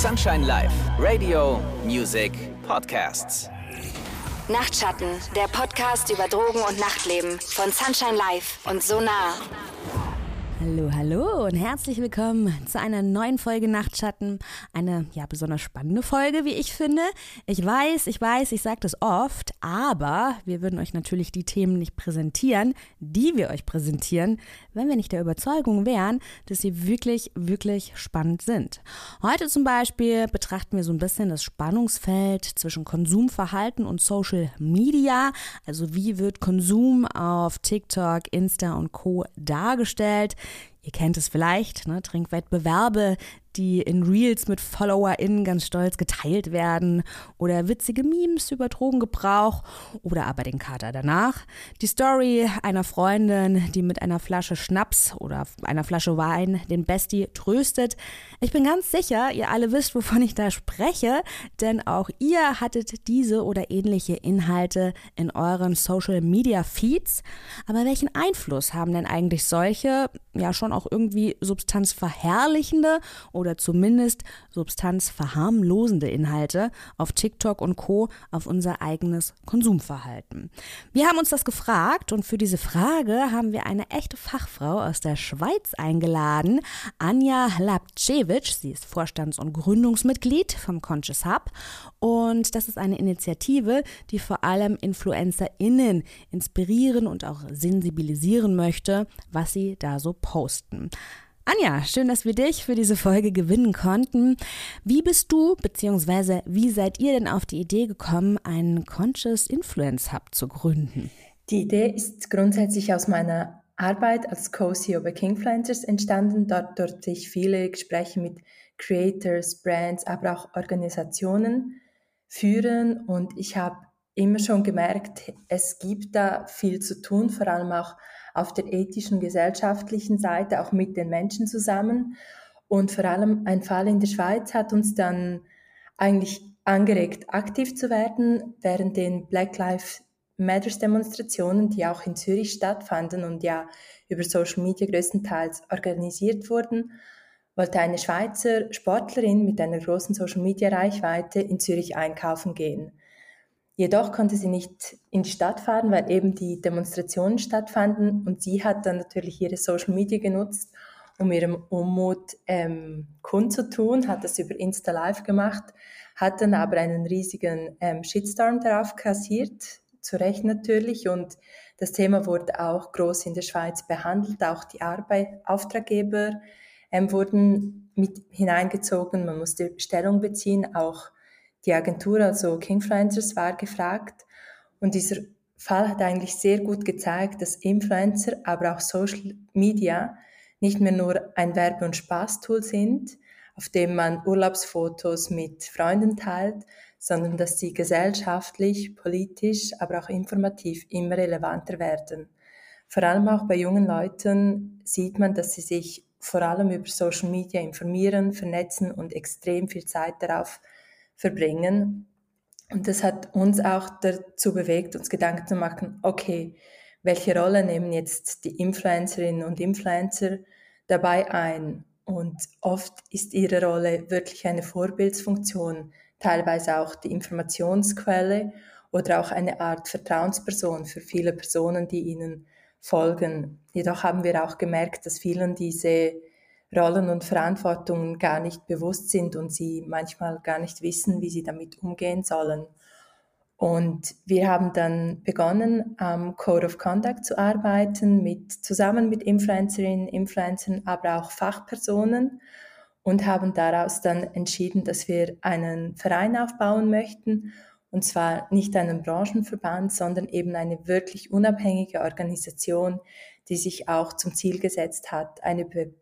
Sunshine Live, Radio, Music, Podcasts. Nachtschatten, der Podcast über Drogen und Nachtleben von Sunshine Live und Sonar. Hallo, hallo und herzlich willkommen zu einer neuen Folge Nachtschatten. Eine ja besonders spannende Folge, wie ich finde. Ich weiß, ich weiß, ich sage das oft, aber wir würden euch natürlich die Themen nicht präsentieren, die wir euch präsentieren, wenn wir nicht der Überzeugung wären, dass sie wirklich, wirklich spannend sind. Heute zum Beispiel betrachten wir so ein bisschen das Spannungsfeld zwischen Konsumverhalten und Social Media. Also wie wird Konsum auf TikTok, Insta und Co dargestellt? Ihr kennt es vielleicht, ne? Trinkwettbewerbe, die in Reels mit FollowerInnen ganz stolz geteilt werden oder witzige Memes über Drogengebrauch oder aber den Kater danach. Die Story einer Freundin, die mit einer Flasche Schnaps oder einer Flasche Wein den Bestie tröstet. Ich bin ganz sicher, ihr alle wisst, wovon ich da spreche, denn auch ihr hattet diese oder ähnliche Inhalte in euren Social Media Feeds. Aber welchen Einfluss haben denn eigentlich solche, ja schon auch irgendwie substanzverherrlichende oder zumindest substanzverharmlosende Inhalte auf TikTok und Co. auf unser eigenes Konsumverhalten. Wir haben uns das gefragt und für diese Frage haben wir eine echte Fachfrau aus der Schweiz eingeladen, Anja Lapcevic. Sie ist Vorstands- und Gründungsmitglied vom Conscious Hub und das ist eine Initiative, die vor allem InfluencerInnen inspirieren und auch sensibilisieren möchte, was sie da so posten. Anja, schön, dass wir dich für diese Folge gewinnen konnten. Wie bist du, beziehungsweise wie seid ihr denn auf die Idee gekommen, einen Conscious Influence Hub zu gründen? Die Idee ist grundsätzlich aus meiner Arbeit als Co-CEO bei Kingfluencers entstanden. Dort durfte ich viele Gespräche mit Creators, Brands, aber auch Organisationen führen und ich habe immer schon gemerkt, es gibt da viel zu tun, vor allem auch auf der ethischen, gesellschaftlichen Seite, auch mit den Menschen zusammen. Und vor allem ein Fall in der Schweiz hat uns dann eigentlich angeregt, aktiv zu werden während den Black Lives Matters Demonstrationen, die auch in Zürich stattfanden und ja über Social Media größtenteils organisiert wurden, wollte eine Schweizer Sportlerin mit einer großen Social Media Reichweite in Zürich einkaufen gehen. Jedoch konnte sie nicht in die Stadt fahren, weil eben die Demonstrationen stattfanden. Und sie hat dann natürlich ihre Social Media genutzt, um ihrem Unmut ähm, kundzutun, hat das über Insta Live gemacht, hat dann aber einen riesigen ähm, Shitstorm darauf kassiert, zu Recht natürlich. Und das Thema wurde auch groß in der Schweiz behandelt, auch die Arbeit, Auftraggeber ähm, wurden mit hineingezogen, man musste Stellung beziehen, auch die Agentur, also Kingfluencers, war gefragt. Und dieser Fall hat eigentlich sehr gut gezeigt, dass Influencer, aber auch Social Media nicht mehr nur ein Werbe- und Spaßtool sind, auf dem man Urlaubsfotos mit Freunden teilt, sondern dass sie gesellschaftlich, politisch, aber auch informativ immer relevanter werden. Vor allem auch bei jungen Leuten sieht man, dass sie sich vor allem über Social Media informieren, vernetzen und extrem viel Zeit darauf verbringen. Und das hat uns auch dazu bewegt, uns Gedanken zu machen, okay, welche Rolle nehmen jetzt die Influencerinnen und Influencer dabei ein? Und oft ist ihre Rolle wirklich eine Vorbildsfunktion, teilweise auch die Informationsquelle oder auch eine Art Vertrauensperson für viele Personen, die ihnen folgen. Jedoch haben wir auch gemerkt, dass vielen diese Rollen und Verantwortungen gar nicht bewusst sind und sie manchmal gar nicht wissen, wie sie damit umgehen sollen. Und wir haben dann begonnen, am Code of Conduct zu arbeiten, mit, zusammen mit Influencerinnen, Influencern, aber auch Fachpersonen und haben daraus dann entschieden, dass wir einen Verein aufbauen möchten, und zwar nicht einen Branchenverband, sondern eben eine wirklich unabhängige Organisation, die sich auch zum Ziel gesetzt hat, eine Vertrauen,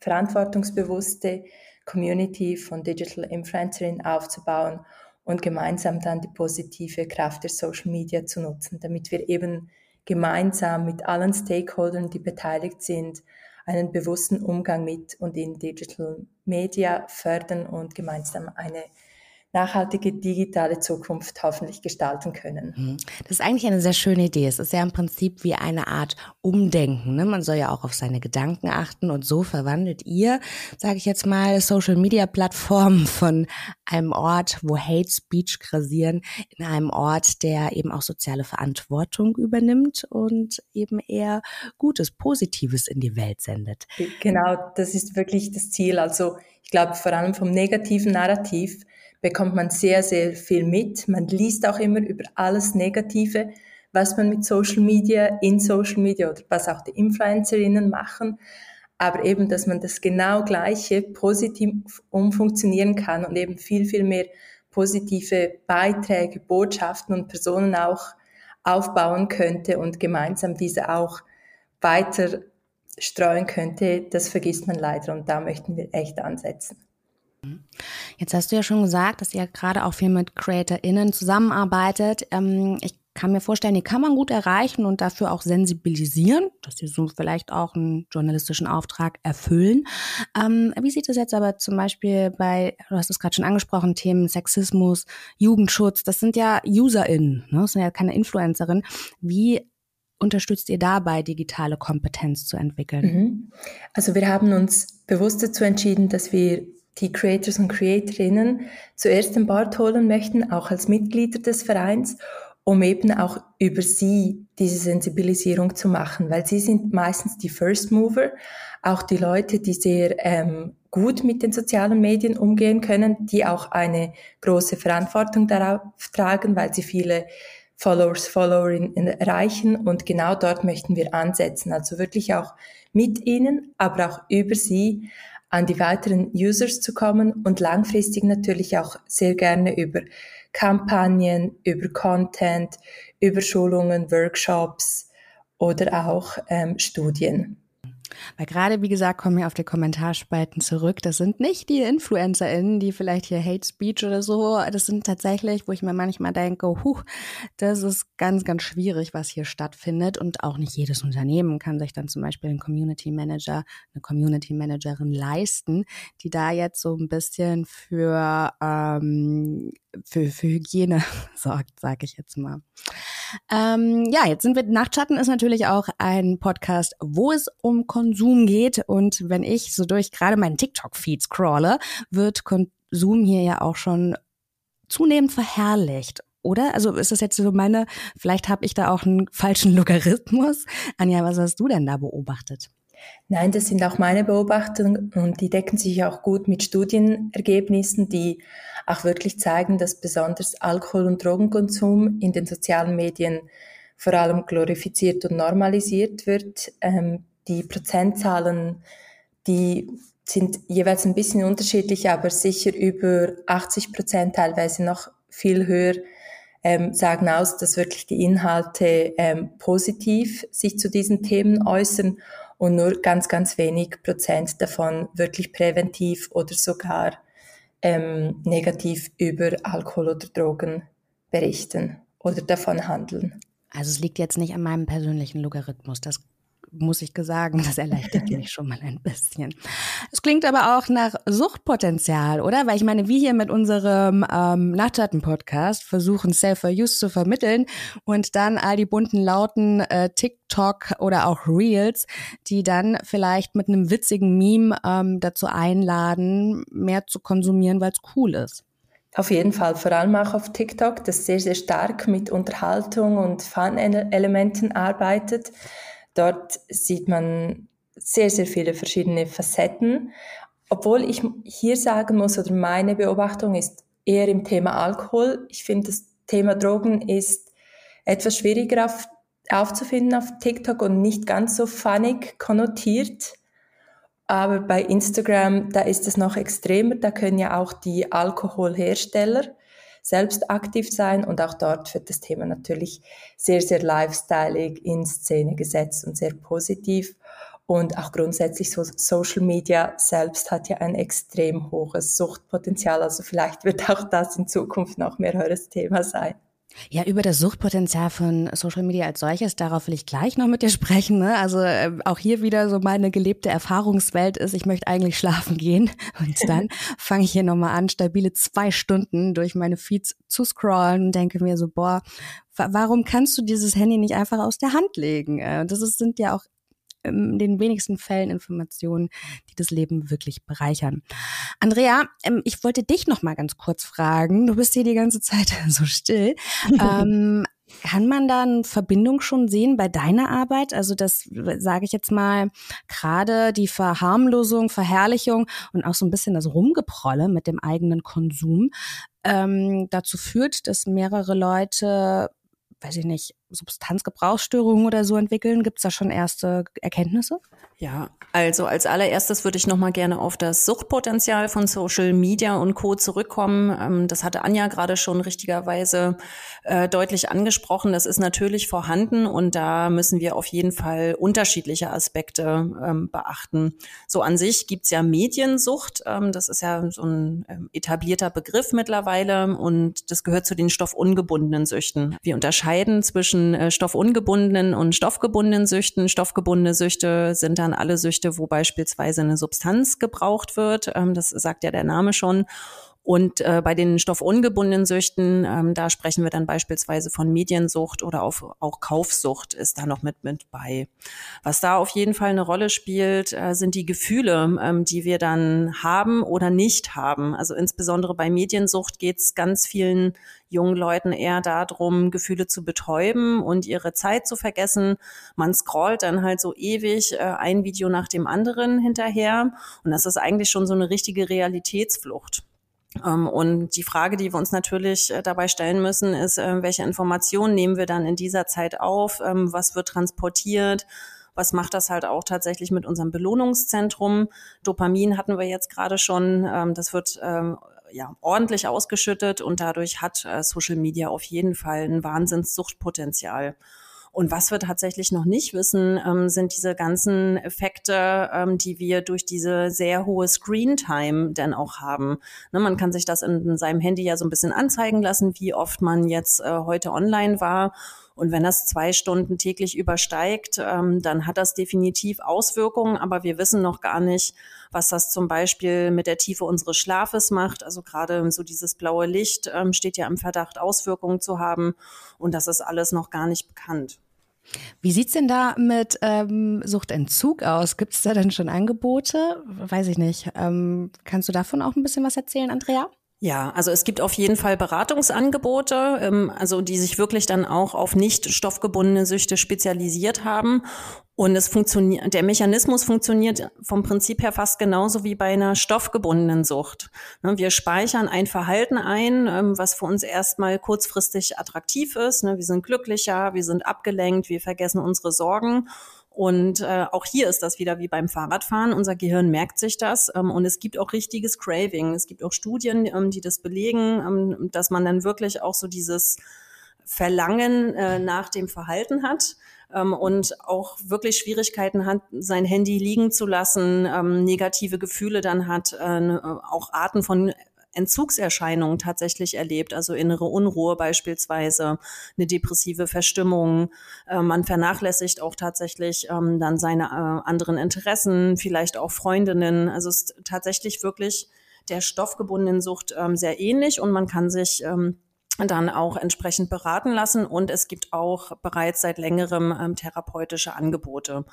verantwortungsbewusste Community von Digital Influencerinnen aufzubauen und gemeinsam dann die positive Kraft der Social Media zu nutzen, damit wir eben gemeinsam mit allen Stakeholdern, die beteiligt sind, einen bewussten Umgang mit und in Digital Media fördern und gemeinsam eine nachhaltige digitale Zukunft hoffentlich gestalten können. Mhm. Das ist eigentlich eine sehr schöne Idee. Es ist ja im Prinzip wie eine Art Umdenken. Ne? Man soll ja auch auf seine Gedanken achten und so verwandelt ihr, sage ich jetzt mal, Social-Media-Plattformen von einem Ort, wo Hate Speech grasieren, in einem Ort, der eben auch soziale Verantwortung übernimmt und eben eher Gutes, Positives in die Welt sendet. Genau, das ist wirklich das Ziel. Also ich glaube vor allem vom negativen Narrativ bekommt man sehr, sehr viel mit. Man liest auch immer über alles Negative, was man mit Social Media, in Social Media oder was auch die Influencerinnen machen. Aber eben, dass man das genau gleiche positiv umfunktionieren kann und eben viel, viel mehr positive Beiträge, Botschaften und Personen auch aufbauen könnte und gemeinsam diese auch weiter streuen könnte, das vergisst man leider und da möchten wir echt ansetzen. Jetzt hast du ja schon gesagt, dass ihr gerade auch viel mit CreatorInnen zusammenarbeitet. Ähm, ich kann mir vorstellen, die kann man gut erreichen und dafür auch sensibilisieren, dass sie so vielleicht auch einen journalistischen Auftrag erfüllen. Ähm, wie sieht es jetzt aber zum Beispiel bei, du hast es gerade schon angesprochen, Themen Sexismus, Jugendschutz, das sind ja UserInnen, ne? das sind ja keine InfluencerInnen. Wie unterstützt ihr dabei, digitale Kompetenz zu entwickeln? Mhm. Also wir haben uns bewusst dazu entschieden, dass wir die Creators und Creatorinnen zuerst an Bord holen möchten, auch als Mitglieder des Vereins, um eben auch über sie diese Sensibilisierung zu machen, weil sie sind meistens die First Mover, auch die Leute, die sehr ähm, gut mit den sozialen Medien umgehen können, die auch eine große Verantwortung darauf tragen, weil sie viele Followers, Followerinnen erreichen. Und genau dort möchten wir ansetzen, also wirklich auch mit ihnen, aber auch über sie an die weiteren Users zu kommen und langfristig natürlich auch sehr gerne über Kampagnen, über Content, über Schulungen, Workshops oder auch ähm, Studien. Weil gerade, wie gesagt, kommen wir auf die Kommentarspalten zurück. Das sind nicht die InfluencerInnen, die vielleicht hier Hate Speech oder so, das sind tatsächlich, wo ich mir manchmal denke, huh, das ist ganz, ganz schwierig, was hier stattfindet. Und auch nicht jedes Unternehmen kann sich dann zum Beispiel einen Community Manager, eine Community Managerin leisten, die da jetzt so ein bisschen für, ähm, für, für Hygiene sorgt, sage ich jetzt mal. Ähm, ja, jetzt sind wir, Nachtschatten ist natürlich auch ein Podcast, wo es um Konsum geht. Und wenn ich so durch gerade meinen TikTok-Feed scrolle, wird Konsum hier ja auch schon zunehmend verherrlicht. Oder? Also ist das jetzt so meine, vielleicht habe ich da auch einen falschen Logarithmus. Anja, was hast du denn da beobachtet? Nein, das sind auch meine Beobachtungen und die decken sich auch gut mit Studienergebnissen, die auch wirklich zeigen, dass besonders Alkohol- und Drogenkonsum in den sozialen Medien vor allem glorifiziert und normalisiert wird. Ähm, die Prozentzahlen, die sind jeweils ein bisschen unterschiedlich, aber sicher über 80 Prozent, teilweise noch viel höher, ähm, sagen aus, dass wirklich die Inhalte ähm, positiv sich zu diesen Themen äußern und nur ganz, ganz wenig Prozent davon wirklich präventiv oder sogar ähm, negativ über Alkohol oder Drogen berichten oder davon handeln. Also es liegt jetzt nicht an meinem persönlichen Logarithmus. Das muss ich sagen, das erleichtert mich schon mal ein bisschen. Es klingt aber auch nach Suchtpotenzial, oder? Weil ich meine, wir hier mit unserem ähm, Nachtschatten-Podcast versuchen, Self-for-Use zu vermitteln und dann all die bunten, lauten äh, TikTok oder auch Reels, die dann vielleicht mit einem witzigen Meme ähm, dazu einladen, mehr zu konsumieren, weil es cool ist. Auf jeden Fall, vor allem auch auf TikTok, das sehr, sehr stark mit Unterhaltung und Fun-Elementen arbeitet. Dort sieht man sehr, sehr viele verschiedene Facetten. Obwohl ich hier sagen muss, oder meine Beobachtung ist eher im Thema Alkohol. Ich finde, das Thema Drogen ist etwas schwieriger auf, aufzufinden auf TikTok und nicht ganz so funnig konnotiert. Aber bei Instagram, da ist es noch extremer. Da können ja auch die Alkoholhersteller selbst aktiv sein und auch dort wird das Thema natürlich sehr, sehr lifestyleig in Szene gesetzt und sehr positiv. Und auch grundsätzlich so Social Media selbst hat ja ein extrem hohes Suchtpotenzial. Also vielleicht wird auch das in Zukunft noch mehr eures Thema sein. Ja, über das Suchtpotenzial von Social Media als solches, darauf will ich gleich noch mit dir sprechen. Ne? Also äh, auch hier wieder so meine gelebte Erfahrungswelt ist, ich möchte eigentlich schlafen gehen und dann fange ich hier nochmal an, stabile zwei Stunden durch meine Feeds zu scrollen und denke mir so, boah, warum kannst du dieses Handy nicht einfach aus der Hand legen? Äh, das ist, sind ja auch in den wenigsten Fällen Informationen, die das Leben wirklich bereichern. Andrea, ähm, ich wollte dich noch mal ganz kurz fragen. Du bist hier die ganze Zeit so still. ähm, kann man da eine Verbindung schon sehen bei deiner Arbeit? Also das sage ich jetzt mal gerade die Verharmlosung, Verherrlichung und auch so ein bisschen das Rumgeprolle mit dem eigenen Konsum ähm, dazu führt, dass mehrere Leute weiß ich nicht, Substanzgebrauchsstörungen oder so entwickeln? Gibt es da schon erste Erkenntnisse? Ja, also als allererstes würde ich noch mal gerne auf das Suchtpotenzial von Social Media und Co. zurückkommen. Ähm, das hatte Anja gerade schon richtigerweise äh, deutlich angesprochen. Das ist natürlich vorhanden und da müssen wir auf jeden Fall unterschiedliche Aspekte ähm, beachten. So an sich gibt's ja Mediensucht. Ähm, das ist ja so ein etablierter Begriff mittlerweile und das gehört zu den stoffungebundenen Süchten. Wir unterscheiden zwischen äh, stoffungebundenen und stoffgebundenen Süchten. Stoffgebundene Süchte sind dann dann alle Süchte, wo beispielsweise eine Substanz gebraucht wird. Ähm, das sagt ja der Name schon. Und äh, bei den stoffungebundenen Süchten, ähm, da sprechen wir dann beispielsweise von Mediensucht oder auf, auch Kaufsucht ist da noch mit, mit bei. Was da auf jeden Fall eine Rolle spielt, äh, sind die Gefühle, ähm, die wir dann haben oder nicht haben. Also insbesondere bei Mediensucht geht es ganz vielen jungen Leuten eher darum, Gefühle zu betäuben und ihre Zeit zu vergessen. Man scrollt dann halt so ewig äh, ein Video nach dem anderen hinterher. Und das ist eigentlich schon so eine richtige Realitätsflucht. Ähm, und die Frage, die wir uns natürlich äh, dabei stellen müssen, ist, äh, welche Informationen nehmen wir dann in dieser Zeit auf? Ähm, was wird transportiert? Was macht das halt auch tatsächlich mit unserem Belohnungszentrum? Dopamin hatten wir jetzt gerade schon. Ähm, das wird ja, ordentlich ausgeschüttet und dadurch hat äh, Social Media auf jeden Fall ein Wahnsinnssuchtpotenzial. Und was wir tatsächlich noch nicht wissen, ähm, sind diese ganzen Effekte, ähm, die wir durch diese sehr hohe Screen-Time dann auch haben. Ne, man kann sich das in, in, seinem Handy ja so ein bisschen anzeigen lassen, wie oft man jetzt äh, heute online war. Und wenn das zwei Stunden täglich übersteigt, ähm, dann hat das definitiv Auswirkungen, aber wir wissen noch gar nicht, was das zum Beispiel mit der Tiefe unseres Schlafes macht. Also gerade so dieses blaue Licht ähm, steht ja im Verdacht, Auswirkungen zu haben. Und das ist alles noch gar nicht bekannt. Wie sieht's denn da mit ähm, Suchtentzug aus? Gibt es da denn schon Angebote? Weiß ich nicht. Ähm, kannst du davon auch ein bisschen was erzählen, Andrea? Ja, also es gibt auf jeden Fall Beratungsangebote, ähm, also die sich wirklich dann auch auf nicht stoffgebundene Süchte spezialisiert haben. Und es funktioniert, der Mechanismus funktioniert vom Prinzip her fast genauso wie bei einer stoffgebundenen Sucht. Ne, wir speichern ein Verhalten ein, ähm, was für uns erstmal kurzfristig attraktiv ist. Ne, wir sind glücklicher, wir sind abgelenkt, wir vergessen unsere Sorgen. Und äh, auch hier ist das wieder wie beim Fahrradfahren. Unser Gehirn merkt sich das ähm, und es gibt auch richtiges Craving. Es gibt auch Studien, ähm, die das belegen, ähm, dass man dann wirklich auch so dieses Verlangen äh, nach dem Verhalten hat ähm, und auch wirklich Schwierigkeiten hat, sein Handy liegen zu lassen, ähm, negative Gefühle dann hat, äh, auch Arten von Entzugserscheinungen tatsächlich erlebt, also innere Unruhe beispielsweise, eine depressive Verstimmung. Äh, man vernachlässigt auch tatsächlich ähm, dann seine äh, anderen Interessen, vielleicht auch Freundinnen. Also es ist tatsächlich wirklich der stoffgebundenen Sucht ähm, sehr ähnlich und man kann sich ähm, dann auch entsprechend beraten lassen. Und es gibt auch bereits seit längerem ähm, therapeutische Angebote.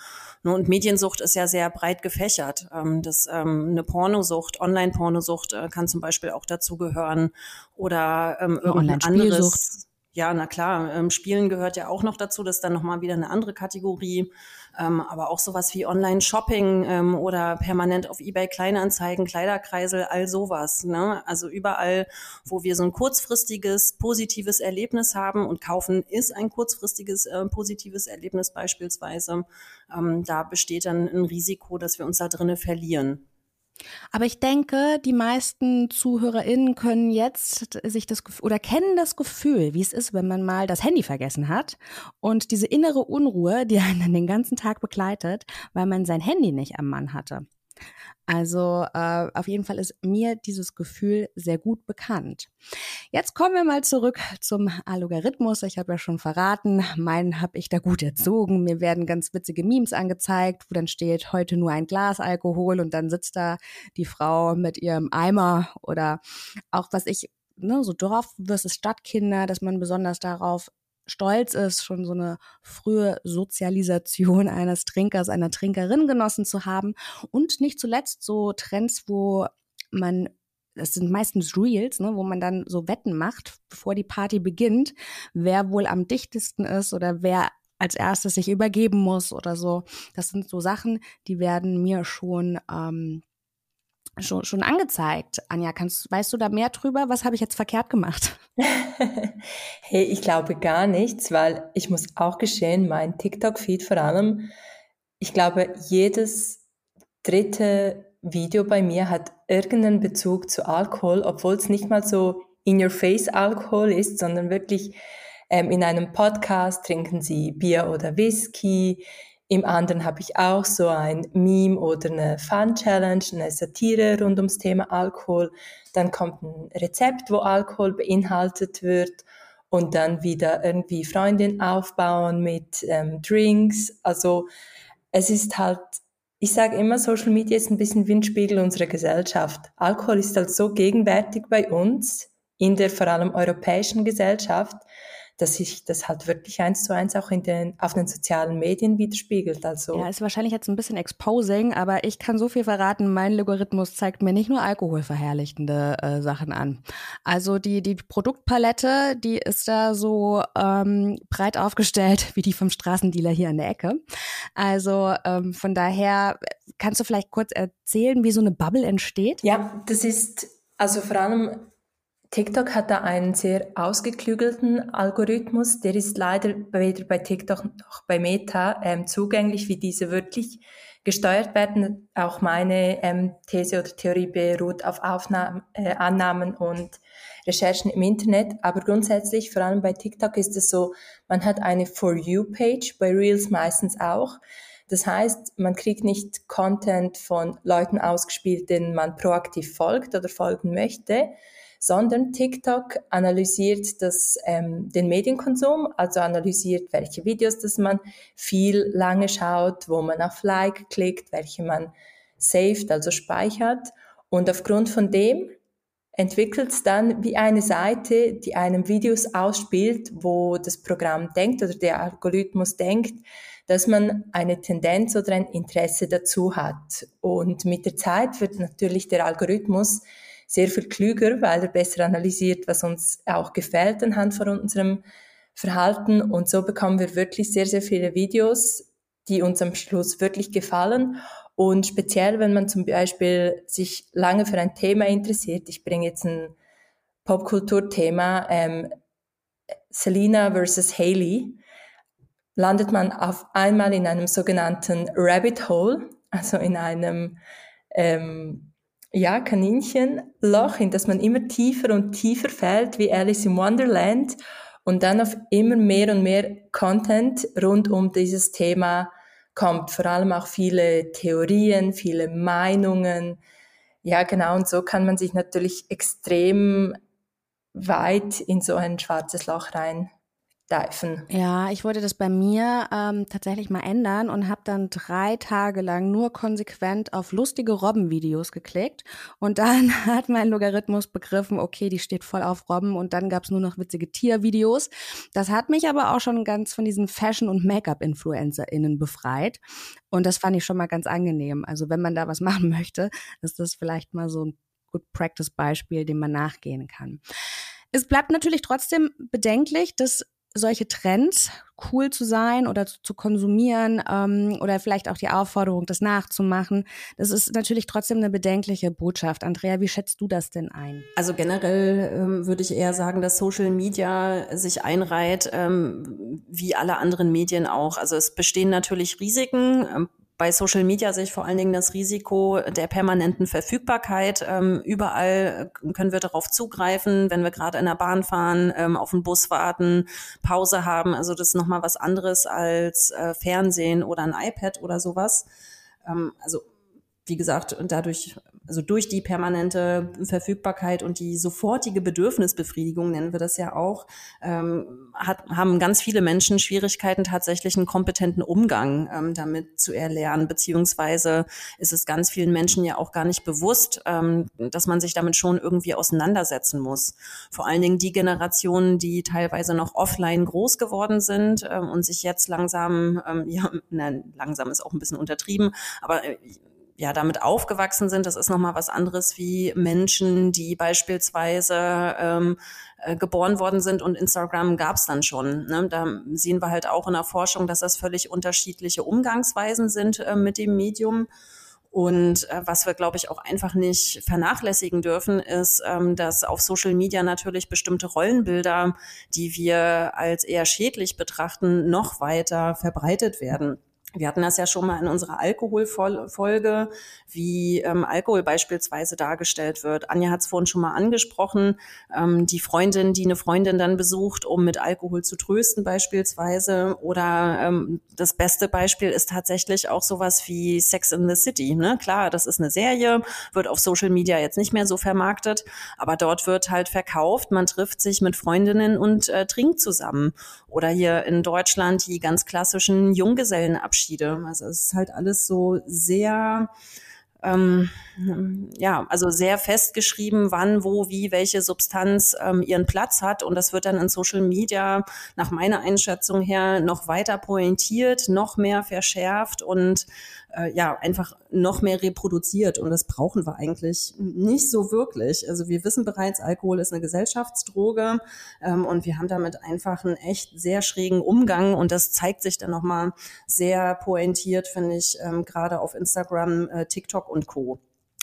Ne, und Mediensucht ist ja sehr breit gefächert. Ähm, das, ähm, eine Pornosucht, Online-Pornosucht äh, kann zum Beispiel auch dazu gehören oder ähm, irgendein anderes. Ja, na klar, ähm, Spielen gehört ja auch noch dazu. Das ist dann nochmal wieder eine andere Kategorie ähm, aber auch sowas wie Online-Shopping ähm, oder permanent auf eBay Kleinanzeigen, Kleiderkreisel, all sowas. Ne? Also überall, wo wir so ein kurzfristiges, positives Erlebnis haben und kaufen ist ein kurzfristiges, äh, positives Erlebnis beispielsweise, ähm, da besteht dann ein Risiko, dass wir uns da drinnen verlieren. Aber ich denke, die meisten ZuhörerInnen können jetzt sich das Gefühl oder kennen das Gefühl, wie es ist, wenn man mal das Handy vergessen hat und diese innere Unruhe, die einen den ganzen Tag begleitet, weil man sein Handy nicht am Mann hatte. Also äh, auf jeden Fall ist mir dieses Gefühl sehr gut bekannt. Jetzt kommen wir mal zurück zum Algorithmus. Ich habe ja schon verraten, meinen habe ich da gut erzogen. Mir werden ganz witzige Memes angezeigt, wo dann steht, heute nur ein Glas Alkohol und dann sitzt da die Frau mit ihrem Eimer oder auch was ich, ne, so Dorf versus Stadtkinder, dass man besonders darauf stolz ist, schon so eine frühe Sozialisation eines Trinkers, einer Trinkerin genossen zu haben. Und nicht zuletzt so Trends, wo man das sind meistens Reels, ne, wo man dann so Wetten macht, bevor die Party beginnt, wer wohl am dichtesten ist oder wer als erstes sich übergeben muss oder so. Das sind so Sachen, die werden mir schon ähm, schon, schon angezeigt. Anja, kannst, weißt du da mehr drüber? Was habe ich jetzt verkehrt gemacht? hey, ich glaube gar nichts, weil ich muss auch geschehen, mein TikTok-Feed vor allem, ich glaube, jedes dritte Video bei mir hat irgendeinen Bezug zu Alkohol, obwohl es nicht mal so in-your-face Alkohol ist, sondern wirklich ähm, in einem Podcast trinken sie Bier oder Whisky, im anderen habe ich auch so ein Meme oder eine Fun-Challenge, eine Satire rund ums Thema Alkohol. Dann kommt ein Rezept, wo Alkohol beinhaltet wird und dann wieder irgendwie Freundin aufbauen mit ähm, Drinks. Also es ist halt, ich sage immer, Social Media ist ein bisschen Windspiegel unserer Gesellschaft. Alkohol ist halt so gegenwärtig bei uns in der vor allem europäischen Gesellschaft, dass sich das halt wirklich eins zu eins auch in den, auf den sozialen Medien widerspiegelt. Also ja, ist wahrscheinlich jetzt ein bisschen exposing, aber ich kann so viel verraten, mein Logarithmus zeigt mir nicht nur alkoholverherrlichende äh, Sachen an. Also die, die Produktpalette, die ist da so ähm, breit aufgestellt wie die vom Straßendealer hier an der Ecke. Also ähm, von daher kannst du vielleicht kurz erzählen, wie so eine Bubble entsteht? Ja, das ist also vor allem TikTok hat da einen sehr ausgeklügelten Algorithmus. Der ist leider weder bei TikTok noch bei Meta ähm, zugänglich, wie diese wirklich gesteuert werden. Auch meine ähm, These oder Theorie beruht auf Aufnahmen, äh, Annahmen und Recherchen im Internet. Aber grundsätzlich, vor allem bei TikTok, ist es so, man hat eine For You-Page, bei Reels meistens auch. Das heißt, man kriegt nicht Content von Leuten ausgespielt, denen man proaktiv folgt oder folgen möchte, sondern TikTok analysiert das, ähm, den Medienkonsum, also analysiert, welche Videos dass man viel lange schaut, wo man auf Like klickt, welche man saved, also speichert. Und aufgrund von dem entwickelt es dann wie eine Seite, die einem Videos ausspielt, wo das Programm denkt oder der Algorithmus denkt, dass man eine Tendenz oder ein Interesse dazu hat. Und mit der Zeit wird natürlich der Algorithmus sehr viel klüger, weil er besser analysiert, was uns auch gefällt anhand von unserem Verhalten. Und so bekommen wir wirklich sehr, sehr viele Videos, die uns am Schluss wirklich gefallen. Und speziell, wenn man zum Beispiel sich lange für ein Thema interessiert, ich bringe jetzt ein Popkulturthema, ähm, Selena versus Haley, landet man auf einmal in einem sogenannten Rabbit Hole, also in einem ähm, ja, Kaninchenloch, in das man immer tiefer und tiefer fällt, wie Alice in Wonderland, und dann auf immer mehr und mehr Content rund um dieses Thema kommt. Vor allem auch viele Theorien, viele Meinungen. Ja, genau, und so kann man sich natürlich extrem weit in so ein schwarzes Loch rein diven. Ja, ich wollte das bei mir ähm, tatsächlich mal ändern und habe dann drei Tage lang nur konsequent auf lustige Robben-Videos geklickt. Und dann hat mein Logarithmus begriffen, okay, die steht voll auf Robben und dann gab's nur noch witzige Tiervideos. Das hat mich aber auch schon ganz von diesen Fashion- und Make-up-InfluencerInnen befreit. Und das fand ich schon mal ganz angenehm. Also wenn man da was machen möchte, ist das vielleicht mal so ein Good Practice-Beispiel, dem man nachgehen kann. Es bleibt natürlich trotzdem bedenklich, dass solche Trends, cool zu sein oder zu, zu konsumieren ähm, oder vielleicht auch die Aufforderung, das nachzumachen, das ist natürlich trotzdem eine bedenkliche Botschaft. Andrea, wie schätzt du das denn ein? Also generell ähm, würde ich eher sagen, dass Social Media sich einreiht, ähm, wie alle anderen Medien auch. Also es bestehen natürlich Risiken. Ähm, bei Social Media sehe ich vor allen Dingen das Risiko der permanenten Verfügbarkeit. Ähm, überall können wir darauf zugreifen, wenn wir gerade in der Bahn fahren, ähm, auf den Bus warten, Pause haben. Also das ist nochmal was anderes als äh, Fernsehen oder ein iPad oder sowas. Ähm, also wie gesagt, dadurch, also durch die permanente Verfügbarkeit und die sofortige Bedürfnisbefriedigung, nennen wir das ja auch, ähm, hat, haben ganz viele Menschen Schwierigkeiten, tatsächlich einen kompetenten Umgang ähm, damit zu erlernen, beziehungsweise ist es ganz vielen Menschen ja auch gar nicht bewusst, ähm, dass man sich damit schon irgendwie auseinandersetzen muss. Vor allen Dingen die Generationen, die teilweise noch offline groß geworden sind ähm, und sich jetzt langsam, ähm, ja, nein, langsam ist auch ein bisschen untertrieben, aber äh, ja damit aufgewachsen sind. Das ist nochmal was anderes wie Menschen, die beispielsweise ähm, äh, geboren worden sind und Instagram gab es dann schon. Ne? Da sehen wir halt auch in der Forschung, dass das völlig unterschiedliche Umgangsweisen sind äh, mit dem Medium. Und äh, was wir, glaube ich, auch einfach nicht vernachlässigen dürfen, ist, ähm, dass auf Social Media natürlich bestimmte Rollenbilder, die wir als eher schädlich betrachten, noch weiter verbreitet werden. Wir hatten das ja schon mal in unserer Alkoholfolge, wie ähm, Alkohol beispielsweise dargestellt wird. Anja hat es vorhin schon mal angesprochen. Ähm, die Freundin, die eine Freundin dann besucht, um mit Alkohol zu trösten beispielsweise. Oder ähm, das beste Beispiel ist tatsächlich auch sowas wie Sex in the City. Ne? Klar, das ist eine Serie, wird auf Social Media jetzt nicht mehr so vermarktet, aber dort wird halt verkauft, man trifft sich mit Freundinnen und äh, trinkt zusammen. Oder hier in Deutschland die ganz klassischen Junggesellenabschiede. Also es ist halt alles so sehr ähm, ja, also sehr festgeschrieben, wann, wo, wie, welche Substanz ähm, ihren Platz hat. Und das wird dann in Social Media nach meiner Einschätzung her noch weiter pointiert, noch mehr verschärft und äh, ja, einfach noch mehr reproduziert. Und das brauchen wir eigentlich nicht so wirklich. Also wir wissen bereits, Alkohol ist eine Gesellschaftsdroge ähm, und wir haben damit einfach einen echt sehr schrägen Umgang. Und das zeigt sich dann nochmal sehr pointiert, finde ich, ähm, gerade auf Instagram, äh, TikTok und Co.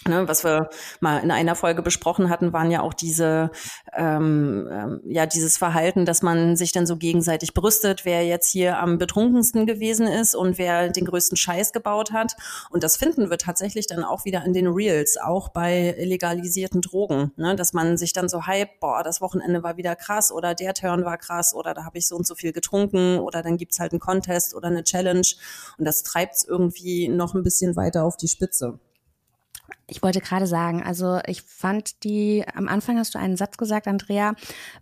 Ne, was wir mal in einer Folge besprochen hatten, waren ja auch diese, ähm, ähm, ja, dieses Verhalten, dass man sich dann so gegenseitig brüstet, wer jetzt hier am betrunkensten gewesen ist und wer den größten Scheiß gebaut hat. Und das finden wir tatsächlich dann auch wieder in den Reels, auch bei illegalisierten Drogen, ne, dass man sich dann so hype, boah, das Wochenende war wieder krass oder der Turn war krass oder da habe ich so und so viel getrunken oder dann gibt's halt einen Contest oder eine Challenge und das treibt's irgendwie noch ein bisschen weiter auf die Spitze. Ich wollte gerade sagen, also ich fand die, am Anfang hast du einen Satz gesagt, Andrea,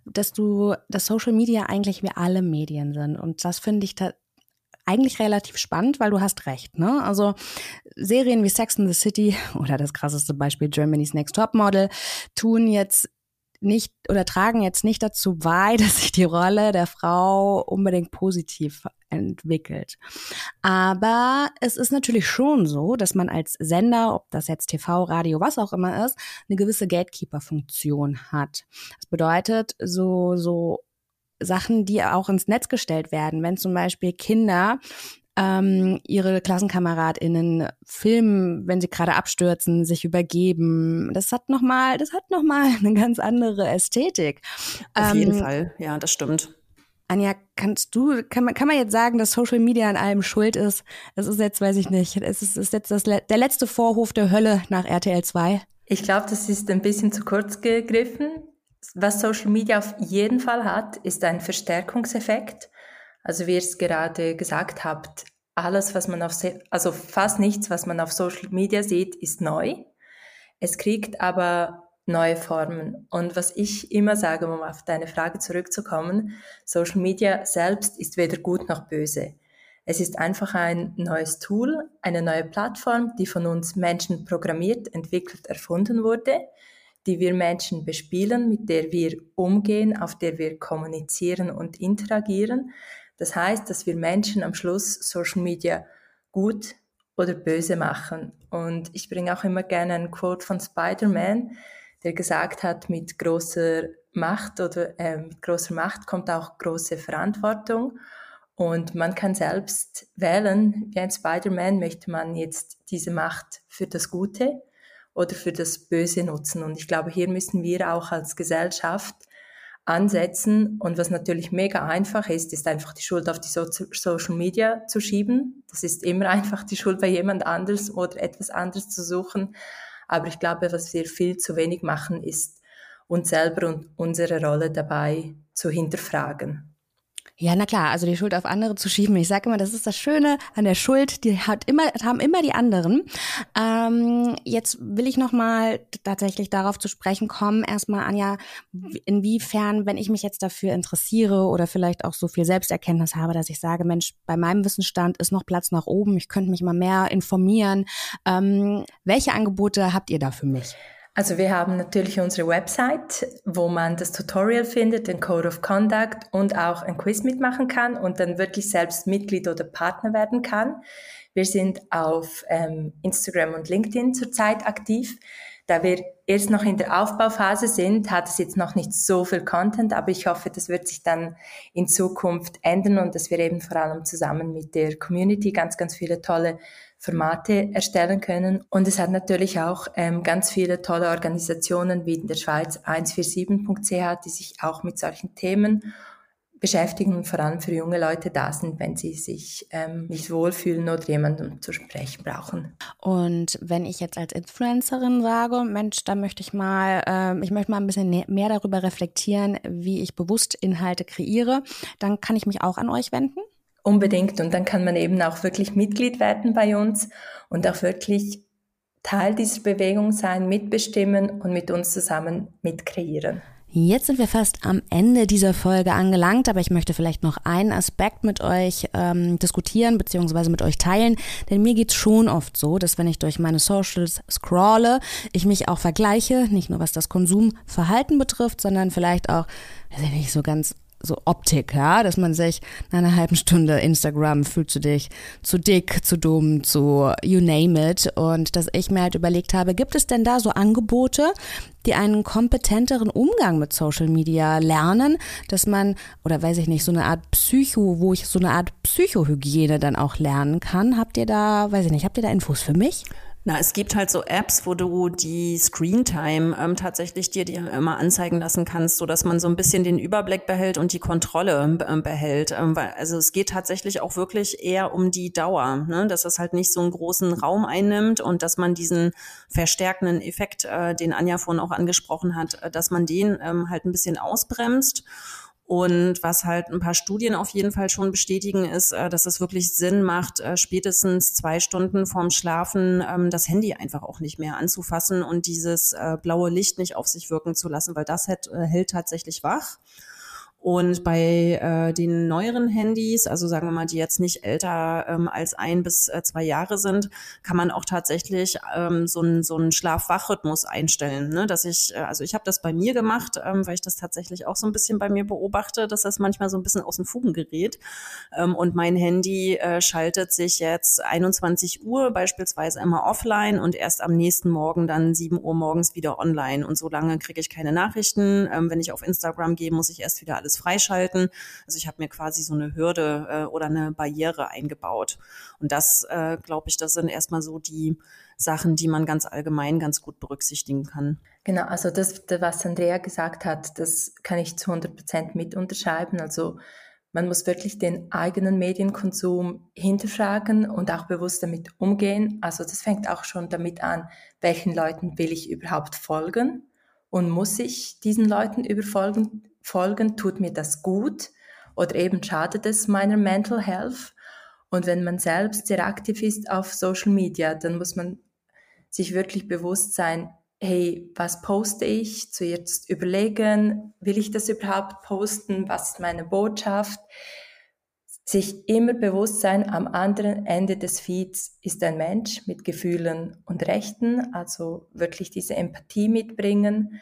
dass du, dass Social Media eigentlich wie alle Medien sind. Und das finde ich eigentlich relativ spannend, weil du hast recht. Ne? Also Serien wie Sex in the City oder das krasseste Beispiel Germany's Next Top Model tun jetzt nicht oder tragen jetzt nicht dazu bei, dass sich die Rolle der Frau unbedingt positiv entwickelt. Aber es ist natürlich schon so, dass man als Sender, ob das jetzt TV, Radio, was auch immer ist, eine gewisse Gatekeeper-Funktion hat. Das bedeutet, so, so Sachen, die auch ins Netz gestellt werden, wenn zum Beispiel Kinder ähm, ihre KlassenkameradInnen filmen, wenn sie gerade abstürzen, sich übergeben. Das hat nochmal, das hat noch mal eine ganz andere Ästhetik. Auf ähm, jeden Fall, ja, das stimmt. Anja, kannst du, kann man, kann man jetzt sagen, dass Social Media an allem schuld ist? Es ist jetzt, weiß ich nicht, es ist, ist jetzt das, der letzte Vorhof der Hölle nach RTL 2. Ich glaube, das ist ein bisschen zu kurz gegriffen. Was Social Media auf jeden Fall hat, ist ein Verstärkungseffekt. Also wie ihr es gerade gesagt habt, alles, was man auf, also fast nichts, was man auf Social Media sieht, ist neu. Es kriegt aber neue Formen. Und was ich immer sage, um auf deine Frage zurückzukommen, Social Media selbst ist weder gut noch böse. Es ist einfach ein neues Tool, eine neue Plattform, die von uns Menschen programmiert, entwickelt, erfunden wurde, die wir Menschen bespielen, mit der wir umgehen, auf der wir kommunizieren und interagieren. Das heißt, dass wir Menschen am Schluss Social Media gut oder böse machen. Und ich bringe auch immer gerne ein Quote von Spider-Man, der gesagt hat, mit großer Macht oder äh, mit großer Macht kommt auch große Verantwortung. Und man kann selbst wählen, wie ein Spider-Man möchte man jetzt diese Macht für das Gute oder für das Böse nutzen. Und ich glaube, hier müssen wir auch als Gesellschaft ansetzen. Und was natürlich mega einfach ist, ist einfach die Schuld auf die so Social Media zu schieben. Das ist immer einfach die Schuld bei jemand anders oder etwas anderes zu suchen. Aber ich glaube, was wir viel zu wenig machen, ist uns selber und unsere Rolle dabei zu hinterfragen. Ja, na klar, also die Schuld auf andere zu schieben. Ich sage immer, das ist das Schöne an der Schuld, die hat immer, haben immer die anderen. Ähm, jetzt will ich nochmal tatsächlich darauf zu sprechen kommen. Erstmal, Anja, inwiefern, wenn ich mich jetzt dafür interessiere oder vielleicht auch so viel Selbsterkenntnis habe, dass ich sage, Mensch, bei meinem Wissensstand ist noch Platz nach oben, ich könnte mich mal mehr informieren. Ähm, welche Angebote habt ihr da für mich? Also wir haben natürlich unsere Website, wo man das Tutorial findet, den Code of Conduct und auch ein Quiz mitmachen kann und dann wirklich selbst Mitglied oder Partner werden kann. Wir sind auf ähm, Instagram und LinkedIn zurzeit aktiv. Da wir erst noch in der Aufbauphase sind, hat es jetzt noch nicht so viel Content, aber ich hoffe, das wird sich dann in Zukunft ändern und dass wir eben vor allem zusammen mit der Community ganz, ganz viele tolle Formate erstellen können. Und es hat natürlich auch ähm, ganz viele tolle Organisationen wie in der Schweiz 147.ch, die sich auch mit solchen Themen beschäftigen und vor allem für junge Leute da sind, wenn sie sich ähm, nicht wohlfühlen oder jemanden zu sprechen brauchen. Und wenn ich jetzt als Influencerin sage, Mensch, da möchte ich mal, äh, ich möchte mal ein bisschen mehr darüber reflektieren, wie ich bewusst Inhalte kreiere, dann kann ich mich auch an euch wenden? Unbedingt. Und dann kann man eben auch wirklich Mitglied werden bei uns und auch wirklich Teil dieser Bewegung sein, mitbestimmen und mit uns zusammen mitkreieren. Jetzt sind wir fast am Ende dieser Folge angelangt, aber ich möchte vielleicht noch einen Aspekt mit euch ähm, diskutieren beziehungsweise mit euch teilen, denn mir geht's schon oft so, dass wenn ich durch meine Socials scrolle, ich mich auch vergleiche, nicht nur was das Konsumverhalten betrifft, sondern vielleicht auch, weiß ich nicht, so ganz so Optik, ja, dass man sich nach einer halben Stunde Instagram fühlst du dich zu dick, zu dumm, zu you name it und dass ich mir halt überlegt habe, gibt es denn da so Angebote, die einen kompetenteren Umgang mit Social Media lernen, dass man oder weiß ich nicht, so eine Art Psycho, wo ich so eine Art Psychohygiene dann auch lernen kann. Habt ihr da, weiß ich nicht, habt ihr da Infos für mich? Na, es gibt halt so Apps, wo du die Screentime ähm, tatsächlich dir, dir immer anzeigen lassen kannst, so dass man so ein bisschen den Überblick behält und die Kontrolle äh, behält. Ähm, weil, also es geht tatsächlich auch wirklich eher um die Dauer, ne? dass es halt nicht so einen großen Raum einnimmt und dass man diesen verstärkenden Effekt, äh, den Anja vorhin auch angesprochen hat, äh, dass man den ähm, halt ein bisschen ausbremst und was halt ein paar Studien auf jeden Fall schon bestätigen, ist, äh, dass es wirklich Sinn macht, äh, spätestens zwei Stunden vorm Schlafen ähm, das Handy einfach auch nicht mehr anzufassen und dieses äh, blaue Licht nicht auf sich wirken zu lassen, weil das hält, hält tatsächlich wach. Und bei äh, den neueren Handys, also sagen wir mal, die jetzt nicht älter ähm, als ein bis äh, zwei Jahre sind, kann man auch tatsächlich ähm, so einen so einen Schlaf-Wach-Rhythmus einstellen. Ne? Dass ich, äh, also ich habe das bei mir gemacht, ähm, weil ich das tatsächlich auch so ein bisschen bei mir beobachte, dass das manchmal so ein bisschen aus den Fugen gerät. Ähm, und mein Handy äh, schaltet sich jetzt 21 Uhr beispielsweise immer offline und erst am nächsten Morgen dann 7 Uhr morgens wieder online. Und so lange kriege ich keine Nachrichten. Ähm, wenn ich auf Instagram gehe, muss ich erst wieder alles alles freischalten. Also ich habe mir quasi so eine Hürde äh, oder eine Barriere eingebaut. Und das, äh, glaube ich, das sind erstmal so die Sachen, die man ganz allgemein ganz gut berücksichtigen kann. Genau, also das, was Andrea gesagt hat, das kann ich zu 100 Prozent mit unterschreiben. Also man muss wirklich den eigenen Medienkonsum hinterfragen und auch bewusst damit umgehen. Also das fängt auch schon damit an, welchen Leuten will ich überhaupt folgen und muss ich diesen Leuten überfolgen, folgen, tut mir das gut oder eben schadet es meiner Mental Health. Und wenn man selbst sehr aktiv ist auf Social Media, dann muss man sich wirklich bewusst sein, hey, was poste ich? Zuerst überlegen, will ich das überhaupt posten? Was ist meine Botschaft? Sich immer bewusst sein, am anderen Ende des Feeds ist ein Mensch mit Gefühlen und Rechten, also wirklich diese Empathie mitbringen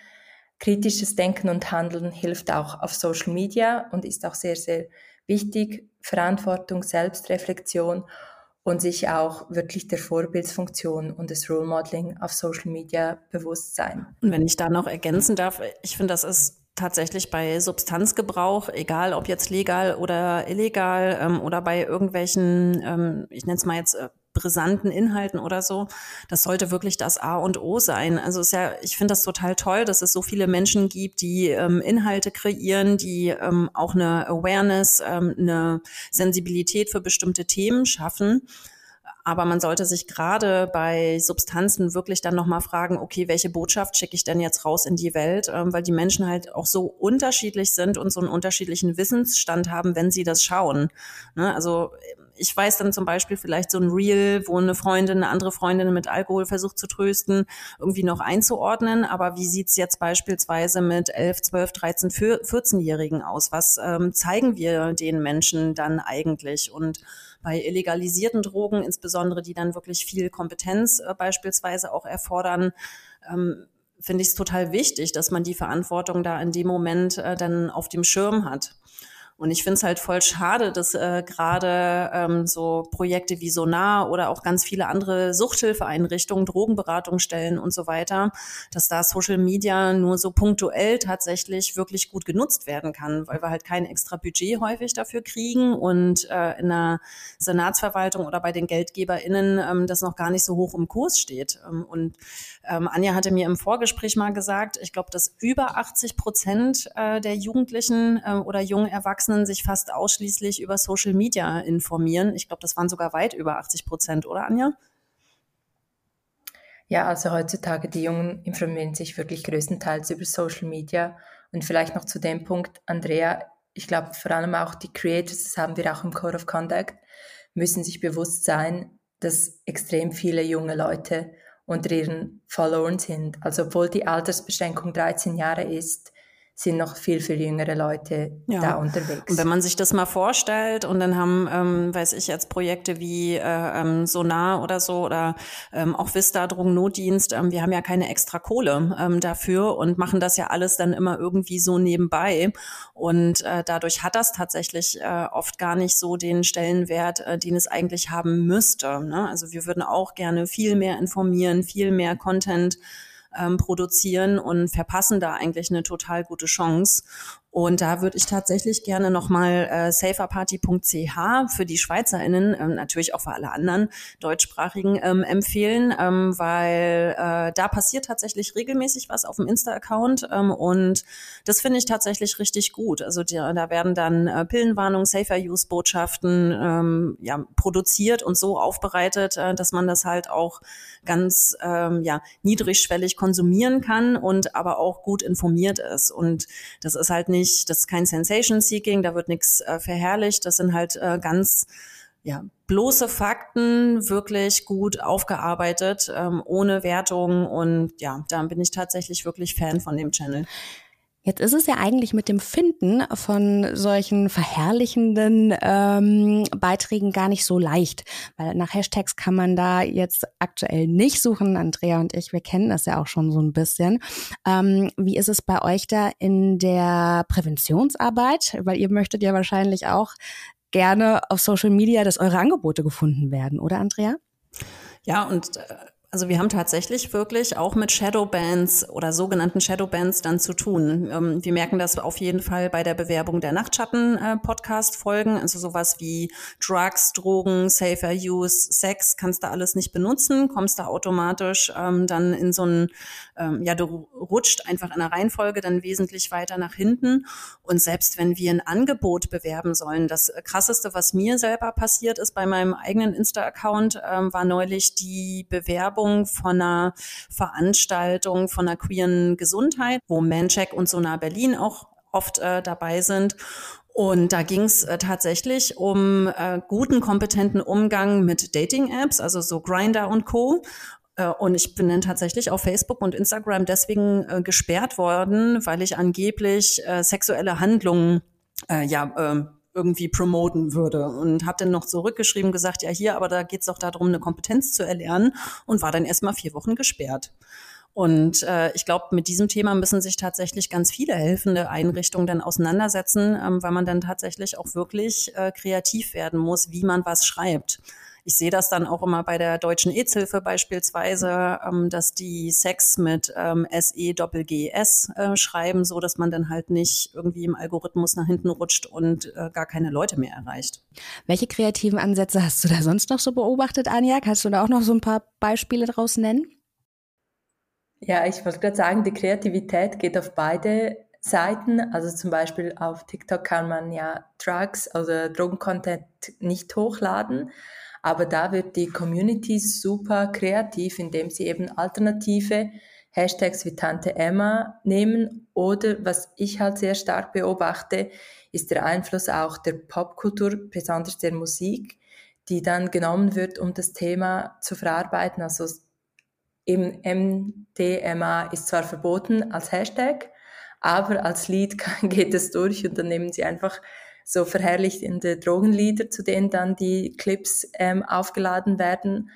kritisches Denken und Handeln hilft auch auf Social Media und ist auch sehr, sehr wichtig. Verantwortung, Selbstreflexion und sich auch wirklich der Vorbildsfunktion und des Role Modeling auf Social Media bewusst sein. Und wenn ich da noch ergänzen darf, ich finde, das ist tatsächlich bei Substanzgebrauch, egal ob jetzt legal oder illegal ähm, oder bei irgendwelchen, ähm, ich nenne es mal jetzt äh, brisanten Inhalten oder so. Das sollte wirklich das A und O sein. Also ist ja, ich finde das total toll, dass es so viele Menschen gibt, die ähm, Inhalte kreieren, die ähm, auch eine Awareness, ähm, eine Sensibilität für bestimmte Themen schaffen. Aber man sollte sich gerade bei Substanzen wirklich dann nochmal fragen, okay, welche Botschaft schicke ich denn jetzt raus in die Welt? Ähm, weil die Menschen halt auch so unterschiedlich sind und so einen unterschiedlichen Wissensstand haben, wenn sie das schauen. Ne? Also ich weiß dann zum Beispiel vielleicht so ein Reel, wo eine Freundin, eine andere Freundin mit Alkohol versucht zu trösten, irgendwie noch einzuordnen. Aber wie sieht's jetzt beispielsweise mit 11, 12, 13, 14-Jährigen aus? Was ähm, zeigen wir den Menschen dann eigentlich? Und bei illegalisierten Drogen, insbesondere die dann wirklich viel Kompetenz äh, beispielsweise auch erfordern, ähm, finde ich es total wichtig, dass man die Verantwortung da in dem Moment äh, dann auf dem Schirm hat. Und ich finde es halt voll schade, dass äh, gerade ähm, so Projekte wie Sonar oder auch ganz viele andere Suchthilfeeinrichtungen, Drogenberatungsstellen und so weiter, dass da Social Media nur so punktuell tatsächlich wirklich gut genutzt werden kann, weil wir halt kein extra Budget häufig dafür kriegen und äh, in der Senatsverwaltung oder bei den GeldgeberInnen ähm, das noch gar nicht so hoch im Kurs steht. Ähm, und ähm, Anja hatte mir im Vorgespräch mal gesagt, ich glaube, dass über 80 Prozent äh, der Jugendlichen äh, oder jungen Erwachsenen Erwachsenen sich fast ausschließlich über Social Media informieren. Ich glaube, das waren sogar weit über 80 Prozent, oder Anja? Ja, also heutzutage die Jungen informieren sich wirklich größtenteils über Social Media. Und vielleicht noch zu dem Punkt, Andrea, ich glaube vor allem auch die Creators, das haben wir auch im Code of Conduct, müssen sich bewusst sein, dass extrem viele junge Leute unter ihren Followern sind. Also obwohl die Altersbeschränkung 13 Jahre ist, sind noch viel, viel jüngere Leute ja. da unterwegs. Und wenn man sich das mal vorstellt und dann haben, ähm, weiß ich jetzt, Projekte wie äh, ähm, Sonar oder so oder ähm, auch Vista Drogennotdienst, ähm, wir haben ja keine extra Kohle ähm, dafür und machen das ja alles dann immer irgendwie so nebenbei. Und äh, dadurch hat das tatsächlich äh, oft gar nicht so den Stellenwert, äh, den es eigentlich haben müsste. Ne? Also wir würden auch gerne viel mehr informieren, viel mehr Content ähm, produzieren und verpassen da eigentlich eine total gute Chance. Und da würde ich tatsächlich gerne nochmal äh, saferparty.ch für die SchweizerInnen, ähm, natürlich auch für alle anderen deutschsprachigen ähm, empfehlen, ähm, weil äh, da passiert tatsächlich regelmäßig was auf dem Insta-Account ähm, und das finde ich tatsächlich richtig gut. Also die, da werden dann äh, Pillenwarnungen, Safer-Use-Botschaften ähm, ja, produziert und so aufbereitet, äh, dass man das halt auch ganz ähm, ja, niedrigschwellig konsumieren kann und aber auch gut informiert ist. Und das ist halt nicht nicht, das ist kein Sensation Seeking, da wird nichts äh, verherrlicht. Das sind halt äh, ganz ja, bloße Fakten, wirklich gut aufgearbeitet, ähm, ohne Wertung. Und ja, da bin ich tatsächlich wirklich Fan von dem Channel. Jetzt ist es ja eigentlich mit dem Finden von solchen verherrlichenden ähm, Beiträgen gar nicht so leicht, weil nach Hashtags kann man da jetzt aktuell nicht suchen. Andrea und ich, wir kennen das ja auch schon so ein bisschen. Ähm, wie ist es bei euch da in der Präventionsarbeit? Weil ihr möchtet ja wahrscheinlich auch gerne auf Social Media, dass eure Angebote gefunden werden, oder Andrea? Ja, und äh also wir haben tatsächlich wirklich auch mit Shadowbands oder sogenannten Shadowbands dann zu tun. Ähm, wir merken das auf jeden Fall bei der Bewerbung der Nachtschatten-Podcast-Folgen. Also sowas wie Drugs, Drogen, Safer Use, Sex kannst du alles nicht benutzen, kommst da automatisch ähm, dann in so einen, ähm, ja, du rutscht einfach in der Reihenfolge dann wesentlich weiter nach hinten. Und selbst wenn wir ein Angebot bewerben sollen, das krasseste, was mir selber passiert ist bei meinem eigenen Insta-Account, ähm, war neulich die Bewerbung Werbung von einer Veranstaltung von einer queeren Gesundheit, wo Mancheck und Sonar Berlin auch oft äh, dabei sind. Und da ging es äh, tatsächlich um äh, guten, kompetenten Umgang mit Dating-Apps, also so Grinder und Co. Äh, und ich bin dann tatsächlich auf Facebook und Instagram deswegen äh, gesperrt worden, weil ich angeblich äh, sexuelle Handlungen äh, ja, äh, irgendwie promoten würde. Und habe dann noch zurückgeschrieben, gesagt, ja hier, aber da geht es doch darum, eine Kompetenz zu erlernen und war dann erstmal vier Wochen gesperrt. Und äh, ich glaube, mit diesem Thema müssen sich tatsächlich ganz viele helfende Einrichtungen dann auseinandersetzen, ähm, weil man dann tatsächlich auch wirklich äh, kreativ werden muss, wie man was schreibt. Ich sehe das dann auch immer bei der deutschen AIDS-Hilfe beispielsweise, ähm, dass die Sex mit ähm, SE Doppel-GS äh, schreiben, so dass man dann halt nicht irgendwie im Algorithmus nach hinten rutscht und äh, gar keine Leute mehr erreicht. Welche kreativen Ansätze hast du da sonst noch so beobachtet, Anja? Kannst du da auch noch so ein paar Beispiele draus nennen? Ja, ich wollte gerade sagen, die Kreativität geht auf beide Seiten. Also zum Beispiel auf TikTok kann man ja Drugs, also Drogencontent nicht hochladen. Aber da wird die Community super kreativ, indem sie eben alternative Hashtags wie Tante Emma nehmen oder was ich halt sehr stark beobachte, ist der Einfluss auch der Popkultur, besonders der Musik, die dann genommen wird, um das Thema zu verarbeiten. Also im MDMA ist zwar verboten als Hashtag, aber als Lied geht es durch und dann nehmen sie einfach so verherrlichende Drogenlieder, zu denen dann die Clips ähm, aufgeladen werden.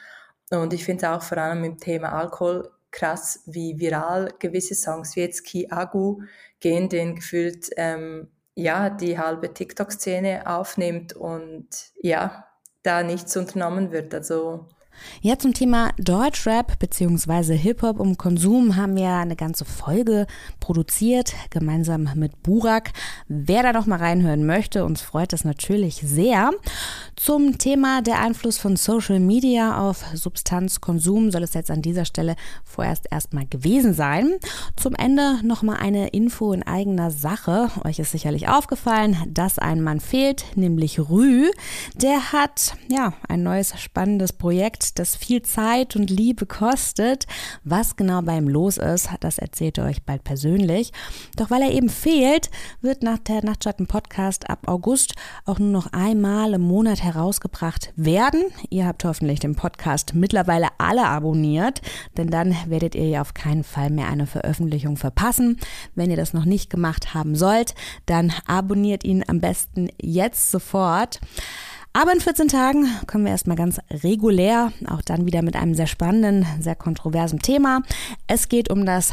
Und ich finde auch vor allem im Thema Alkohol krass, wie viral gewisse Songs wie jetzt Ki Agu gehen, den gefühlt ähm, ja die halbe TikTok-Szene aufnimmt und ja da nichts unternommen wird. Also ja, zum Thema Deutschrap bzw. Hip-Hop um Konsum haben wir eine ganze Folge produziert, gemeinsam mit Burak. Wer da noch mal reinhören möchte, uns freut das natürlich sehr. Zum Thema der Einfluss von Social Media auf Substanzkonsum soll es jetzt an dieser Stelle vorerst erstmal gewesen sein. Zum Ende noch mal eine Info in eigener Sache. Euch ist sicherlich aufgefallen, dass ein Mann fehlt, nämlich Rü. Der hat ja ein neues spannendes Projekt das viel Zeit und Liebe kostet. Was genau bei ihm los ist, das erzählt er euch bald persönlich. Doch weil er eben fehlt, wird nach der Nachtschatten-Podcast ab August auch nur noch einmal im Monat herausgebracht werden. Ihr habt hoffentlich den Podcast mittlerweile alle abonniert, denn dann werdet ihr ja auf keinen Fall mehr eine Veröffentlichung verpassen. Wenn ihr das noch nicht gemacht haben sollt, dann abonniert ihn am besten jetzt sofort. Aber in 14 Tagen kommen wir erstmal ganz regulär, auch dann wieder mit einem sehr spannenden, sehr kontroversen Thema. Es geht um das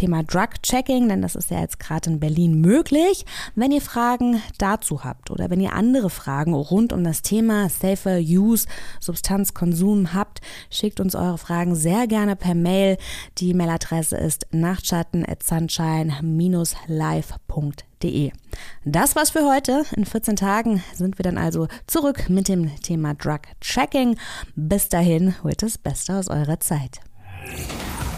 Thema Drug-Checking, denn das ist ja jetzt gerade in Berlin möglich. Wenn ihr Fragen dazu habt oder wenn ihr andere Fragen rund um das Thema Safer Use, Substanzkonsum habt, schickt uns eure Fragen sehr gerne per Mail. Die Mailadresse ist nachtschatten.sunshine-live.de. Das war's für heute. In 14 Tagen sind wir dann also zurück mit dem Thema Drug Checking. Bis dahin, holt das Beste aus eurer Zeit.